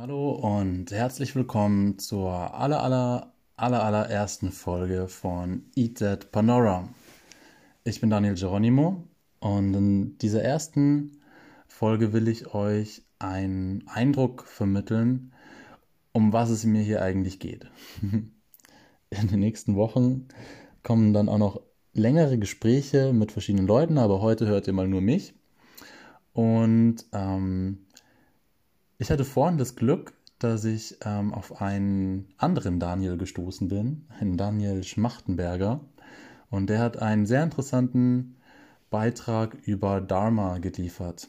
Hallo und herzlich willkommen zur aller, aller, aller, allerersten Folge von Eat That Panora. Ich bin Daniel Geronimo und in dieser ersten Folge will ich euch einen Eindruck vermitteln, um was es mir hier eigentlich geht. In den nächsten Wochen kommen dann auch noch längere Gespräche mit verschiedenen Leuten, aber heute hört ihr mal nur mich. Und ähm, ich hatte vorhin das Glück, dass ich ähm, auf einen anderen Daniel gestoßen bin, einen Daniel Schmachtenberger. Und der hat einen sehr interessanten Beitrag über Dharma geliefert.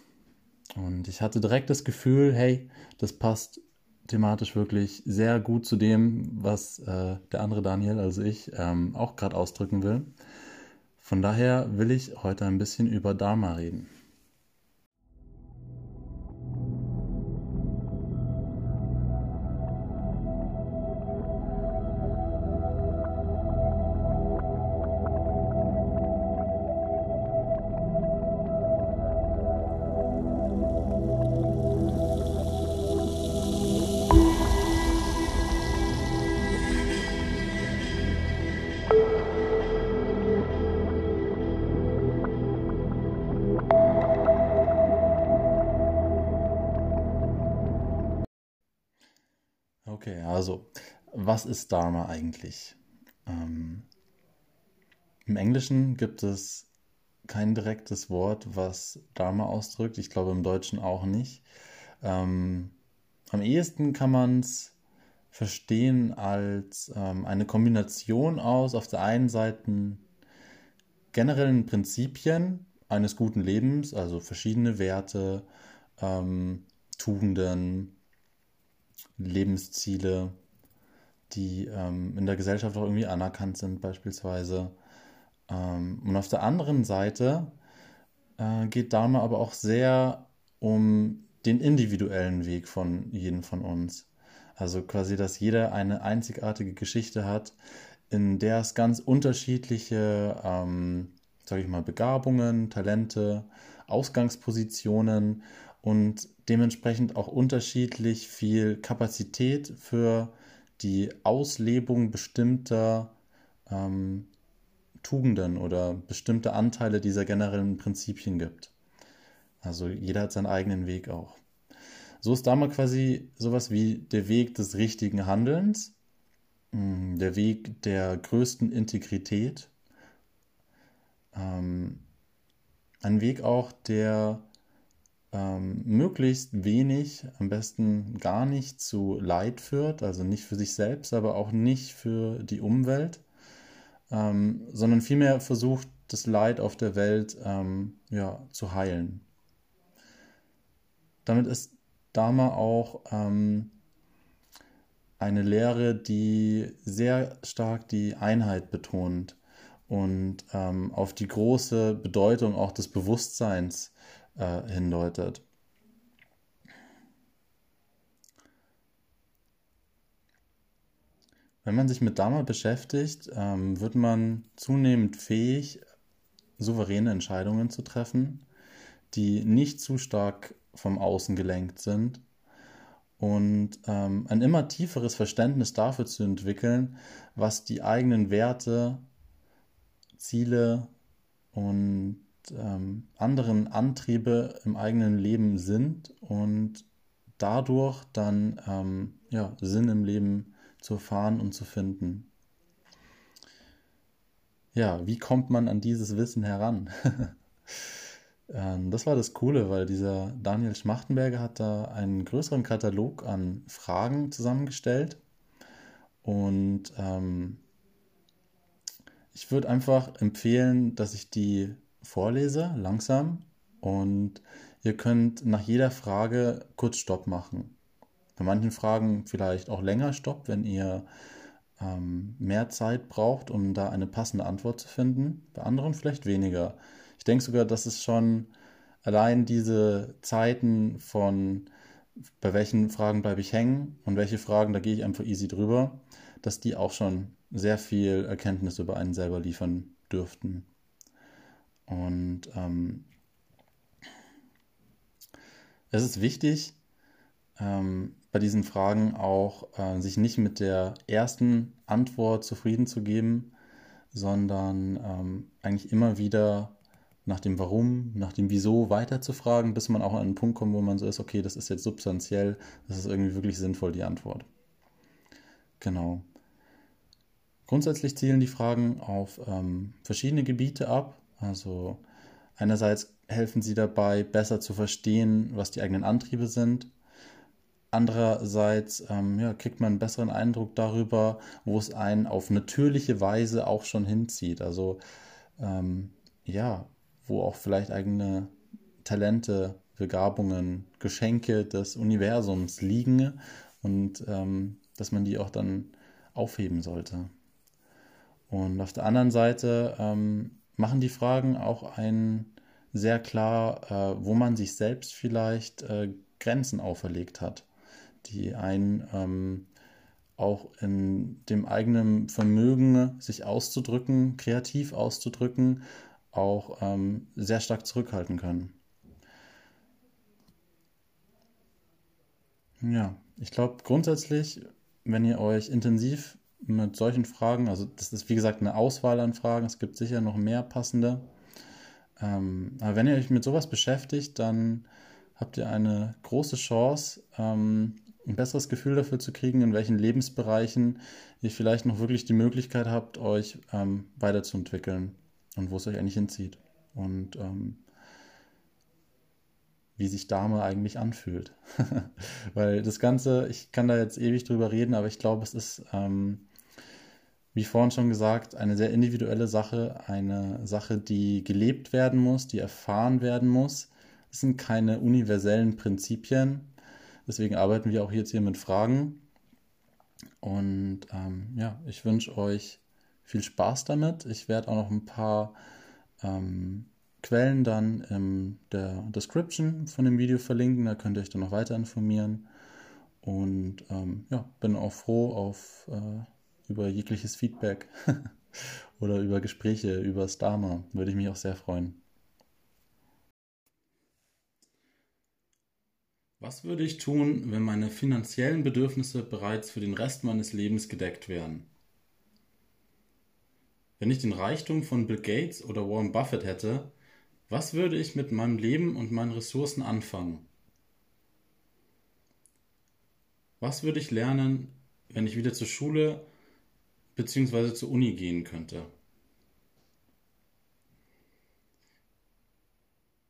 Und ich hatte direkt das Gefühl, hey, das passt thematisch wirklich sehr gut zu dem, was äh, der andere Daniel, also ich, ähm, auch gerade ausdrücken will. Von daher will ich heute ein bisschen über Dharma reden. Okay, also, was ist Dharma eigentlich? Ähm, Im Englischen gibt es kein direktes Wort, was Dharma ausdrückt. Ich glaube im Deutschen auch nicht. Ähm, am ehesten kann man es verstehen als ähm, eine Kombination aus auf der einen Seite generellen Prinzipien eines guten Lebens, also verschiedene Werte, ähm, Tugenden, Lebensziele, die ähm, in der Gesellschaft auch irgendwie anerkannt sind beispielsweise. Ähm, und auf der anderen Seite äh, geht Dharma aber auch sehr um den individuellen Weg von jedem von uns. Also quasi, dass jeder eine einzigartige Geschichte hat, in der es ganz unterschiedliche, ähm, sage ich mal, Begabungen, Talente, Ausgangspositionen und dementsprechend auch unterschiedlich viel Kapazität für die Auslebung bestimmter ähm, Tugenden oder bestimmte Anteile dieser generellen Prinzipien gibt. Also jeder hat seinen eigenen Weg auch. So ist da mal quasi sowas wie der Weg des richtigen Handelns, mm, der Weg der größten Integrität, ähm, ein Weg auch, der ähm, möglichst wenig, am besten gar nicht zu Leid führt, also nicht für sich selbst, aber auch nicht für die Umwelt, ähm, sondern vielmehr versucht, das Leid auf der Welt ähm, ja, zu heilen. Damit ist Dharma auch ähm, eine Lehre, die sehr stark die Einheit betont und ähm, auf die große Bedeutung auch des Bewusstseins äh, hindeutet. Wenn man sich mit Dharma beschäftigt, ähm, wird man zunehmend fähig, souveräne Entscheidungen zu treffen, die nicht zu stark vom Außen gelenkt sind und ähm, ein immer tieferes Verständnis dafür zu entwickeln, was die eigenen Werte, Ziele und ähm, anderen Antriebe im eigenen Leben sind und dadurch dann ähm, ja, Sinn im Leben zu erfahren und zu finden. Ja, wie kommt man an dieses Wissen heran? Ähm, das war das Coole, weil dieser Daniel Schmachtenberger hat da einen größeren Katalog an Fragen zusammengestellt und ähm, ich würde einfach empfehlen, dass ich die vorlese, langsam. Und ihr könnt nach jeder Frage kurz Stopp machen. Bei manchen Fragen vielleicht auch länger Stopp, wenn ihr ähm, mehr Zeit braucht, um da eine passende Antwort zu finden. Bei anderen vielleicht weniger. Ich denke sogar, dass es schon allein diese Zeiten von bei welchen Fragen bleibe ich hängen und welche Fragen, da gehe ich einfach easy drüber, dass die auch schon sehr viel Erkenntnis über einen selber liefern dürften. Und ähm, es ist wichtig, ähm, bei diesen Fragen auch äh, sich nicht mit der ersten Antwort zufrieden zu geben, sondern ähm, eigentlich immer wieder nach dem Warum, nach dem Wieso weiter zu fragen, bis man auch an einen Punkt kommt, wo man so ist, okay, das ist jetzt substanziell, das ist irgendwie wirklich sinnvoll, die Antwort. Genau. Grundsätzlich zielen die Fragen auf ähm, verschiedene Gebiete ab. Also einerseits helfen sie dabei, besser zu verstehen, was die eigenen Antriebe sind. Andererseits ähm, ja, kriegt man einen besseren Eindruck darüber, wo es einen auf natürliche Weise auch schon hinzieht. Also ähm, ja, wo auch vielleicht eigene Talente, Begabungen, Geschenke des Universums liegen und ähm, dass man die auch dann aufheben sollte. Und auf der anderen Seite ähm, machen die Fragen auch einen sehr klar, äh, wo man sich selbst vielleicht äh, Grenzen auferlegt hat, die einen ähm, auch in dem eigenen Vermögen, sich auszudrücken, kreativ auszudrücken, auch ähm, sehr stark zurückhalten können. Ja, ich glaube grundsätzlich, wenn ihr euch intensiv mit solchen Fragen, also das ist wie gesagt eine Auswahl an Fragen, es gibt sicher noch mehr passende, ähm, aber wenn ihr euch mit sowas beschäftigt, dann habt ihr eine große Chance, ähm, ein besseres Gefühl dafür zu kriegen, in welchen Lebensbereichen ihr vielleicht noch wirklich die Möglichkeit habt, euch ähm, weiterzuentwickeln und wo es euch eigentlich hinzieht. Und ähm, wie sich Dame eigentlich anfühlt. Weil das Ganze, ich kann da jetzt ewig drüber reden, aber ich glaube, es ist, ähm, wie vorhin schon gesagt, eine sehr individuelle Sache, eine Sache, die gelebt werden muss, die erfahren werden muss. Es sind keine universellen Prinzipien. Deswegen arbeiten wir auch jetzt hier mit Fragen. Und ähm, ja, ich wünsche euch viel Spaß damit. Ich werde auch noch ein paar ähm, Quellen dann in der Description von dem Video verlinken. Da könnt ihr euch dann noch weiter informieren. Und ähm, ja, bin auch froh auf, äh, über jegliches Feedback oder über Gespräche über Starma. Würde ich mich auch sehr freuen. Was würde ich tun, wenn meine finanziellen Bedürfnisse bereits für den Rest meines Lebens gedeckt wären? Wenn ich den Reichtum von Bill Gates oder Warren Buffett hätte, was würde ich mit meinem Leben und meinen Ressourcen anfangen? Was würde ich lernen, wenn ich wieder zur Schule bzw. zur Uni gehen könnte?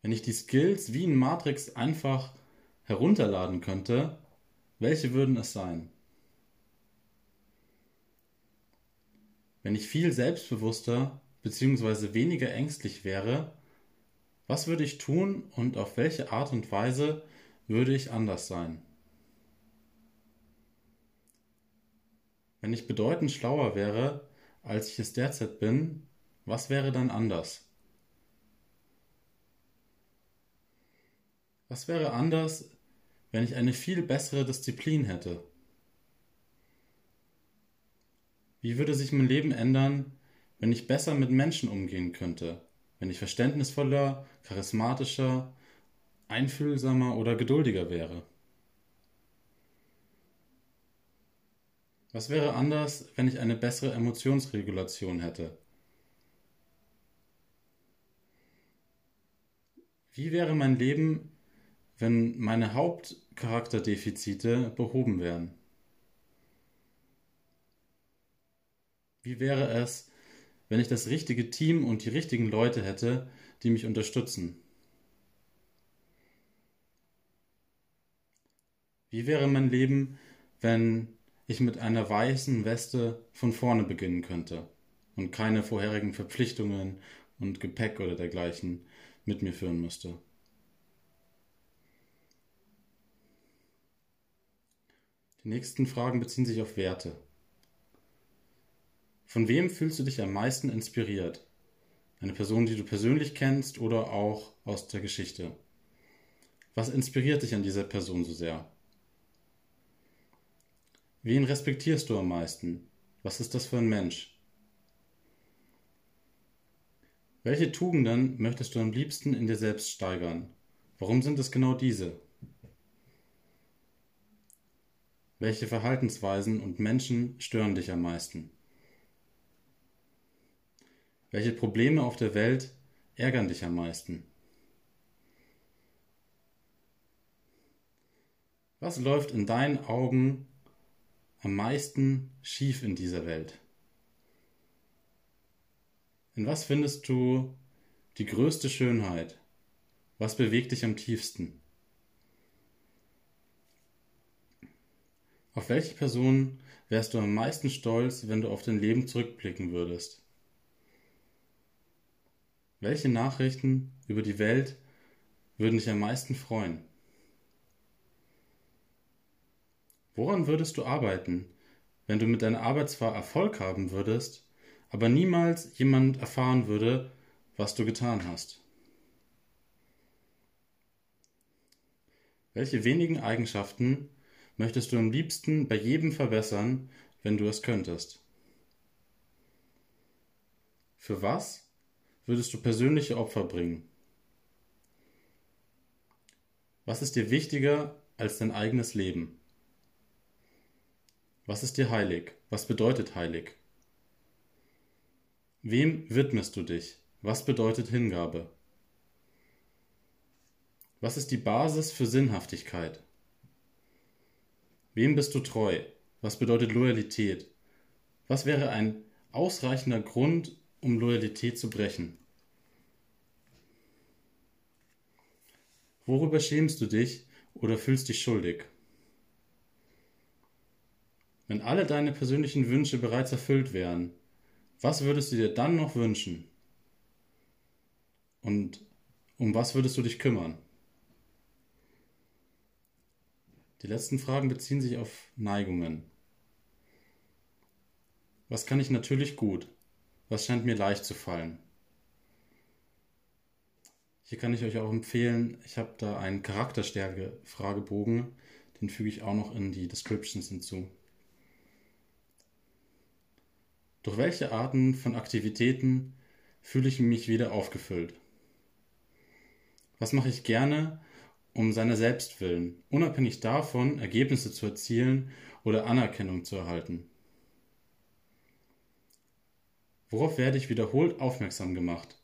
Wenn ich die Skills wie in Matrix einfach herunterladen könnte, welche würden es sein? Wenn ich viel selbstbewusster bzw. weniger ängstlich wäre, was würde ich tun und auf welche Art und Weise würde ich anders sein? Wenn ich bedeutend schlauer wäre, als ich es derzeit bin, was wäre dann anders? Was wäre anders, wenn ich eine viel bessere Disziplin hätte? Wie würde sich mein Leben ändern, wenn ich besser mit Menschen umgehen könnte? Wenn ich verständnisvoller, charismatischer, einfühlsamer oder geduldiger wäre? Was wäre anders, wenn ich eine bessere Emotionsregulation hätte? Wie wäre mein Leben, wenn meine Hauptcharakterdefizite behoben wären? Wie wäre es, wenn ich das richtige Team und die richtigen Leute hätte, die mich unterstützen? Wie wäre mein Leben, wenn ich mit einer weißen Weste von vorne beginnen könnte und keine vorherigen Verpflichtungen und Gepäck oder dergleichen mit mir führen müsste? Die nächsten Fragen beziehen sich auf Werte. Von wem fühlst du dich am meisten inspiriert? Eine Person, die du persönlich kennst oder auch aus der Geschichte? Was inspiriert dich an dieser Person so sehr? Wen respektierst du am meisten? Was ist das für ein Mensch? Welche Tugenden möchtest du am liebsten in dir selbst steigern? Warum sind es genau diese? Welche Verhaltensweisen und Menschen stören dich am meisten? Welche Probleme auf der Welt ärgern dich am meisten? Was läuft in deinen Augen am meisten schief in dieser Welt? In was findest du die größte Schönheit? Was bewegt dich am tiefsten? Auf welche Person wärst du am meisten stolz, wenn du auf dein Leben zurückblicken würdest? Welche Nachrichten über die Welt würden dich am meisten freuen? Woran würdest du arbeiten, wenn du mit deiner Arbeit zwar Erfolg haben würdest, aber niemals jemand erfahren würde, was du getan hast? Welche wenigen Eigenschaften möchtest du am liebsten bei jedem verbessern, wenn du es könntest? Für was würdest du persönliche Opfer bringen? Was ist dir wichtiger als dein eigenes Leben? Was ist dir heilig? Was bedeutet heilig? Wem widmest du dich? Was bedeutet Hingabe? Was ist die Basis für Sinnhaftigkeit? Wem bist du treu? Was bedeutet Loyalität? Was wäre ein ausreichender Grund, um Loyalität zu brechen? Worüber schämst du dich oder fühlst dich schuldig? Wenn alle deine persönlichen Wünsche bereits erfüllt wären, was würdest du dir dann noch wünschen? Und um was würdest du dich kümmern? Die letzten Fragen beziehen sich auf Neigungen. Was kann ich natürlich gut? Was scheint mir leicht zu fallen? Hier kann ich euch auch empfehlen, ich habe da einen Charakterstärke-Fragebogen, den füge ich auch noch in die Descriptions hinzu. Durch welche Arten von Aktivitäten fühle ich mich wieder aufgefüllt? Was mache ich gerne um seiner selbst willen, unabhängig davon, Ergebnisse zu erzielen oder Anerkennung zu erhalten? Worauf werde ich wiederholt aufmerksam gemacht?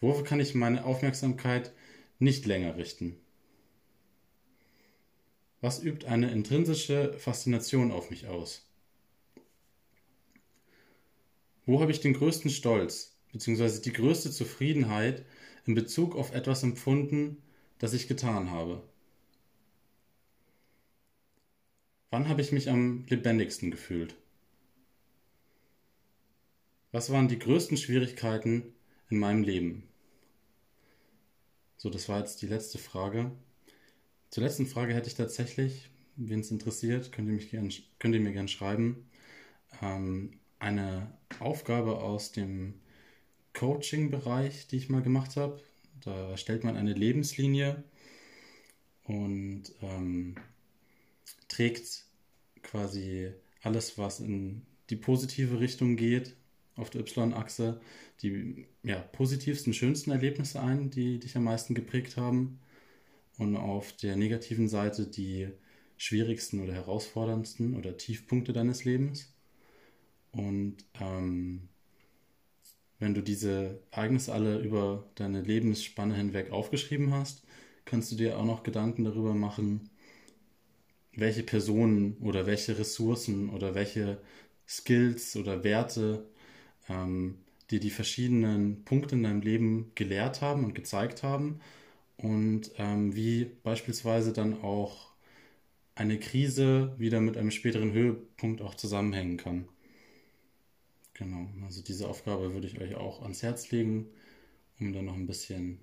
Worauf kann ich meine Aufmerksamkeit nicht länger richten? Was übt eine intrinsische Faszination auf mich aus? Wo habe ich den größten Stolz bzw. die größte Zufriedenheit in Bezug auf etwas empfunden, das ich getan habe? Wann habe ich mich am lebendigsten gefühlt? Was waren die größten Schwierigkeiten in meinem Leben? So, das war jetzt die letzte Frage. Zur letzten Frage hätte ich tatsächlich, wen es interessiert, könnt ihr, mich gern, könnt ihr mir gerne schreiben, ähm, eine Aufgabe aus dem Coaching-Bereich, die ich mal gemacht habe. Da stellt man eine Lebenslinie und ähm, trägt quasi alles, was in die positive Richtung geht, auf der Y-Achse, die ja, positivsten, schönsten Erlebnisse ein, die dich am meisten geprägt haben. Und auf der negativen Seite die schwierigsten oder herausforderndsten oder Tiefpunkte deines Lebens. Und ähm, wenn du diese Ereignisse alle über deine Lebensspanne hinweg aufgeschrieben hast, kannst du dir auch noch Gedanken darüber machen, welche Personen oder welche Ressourcen oder welche Skills oder Werte ähm, dir die verschiedenen Punkte in deinem Leben gelehrt haben und gezeigt haben und ähm, wie beispielsweise dann auch eine Krise wieder mit einem späteren Höhepunkt auch zusammenhängen kann. Genau, also diese Aufgabe würde ich euch auch ans Herz legen, um dann noch ein bisschen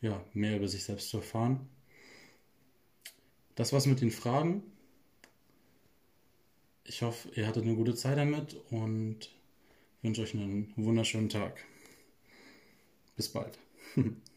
ja, mehr über sich selbst zu erfahren. Das war's mit den Fragen. Ich hoffe, ihr hattet eine gute Zeit damit und wünsche euch einen wunderschönen Tag. Bis bald.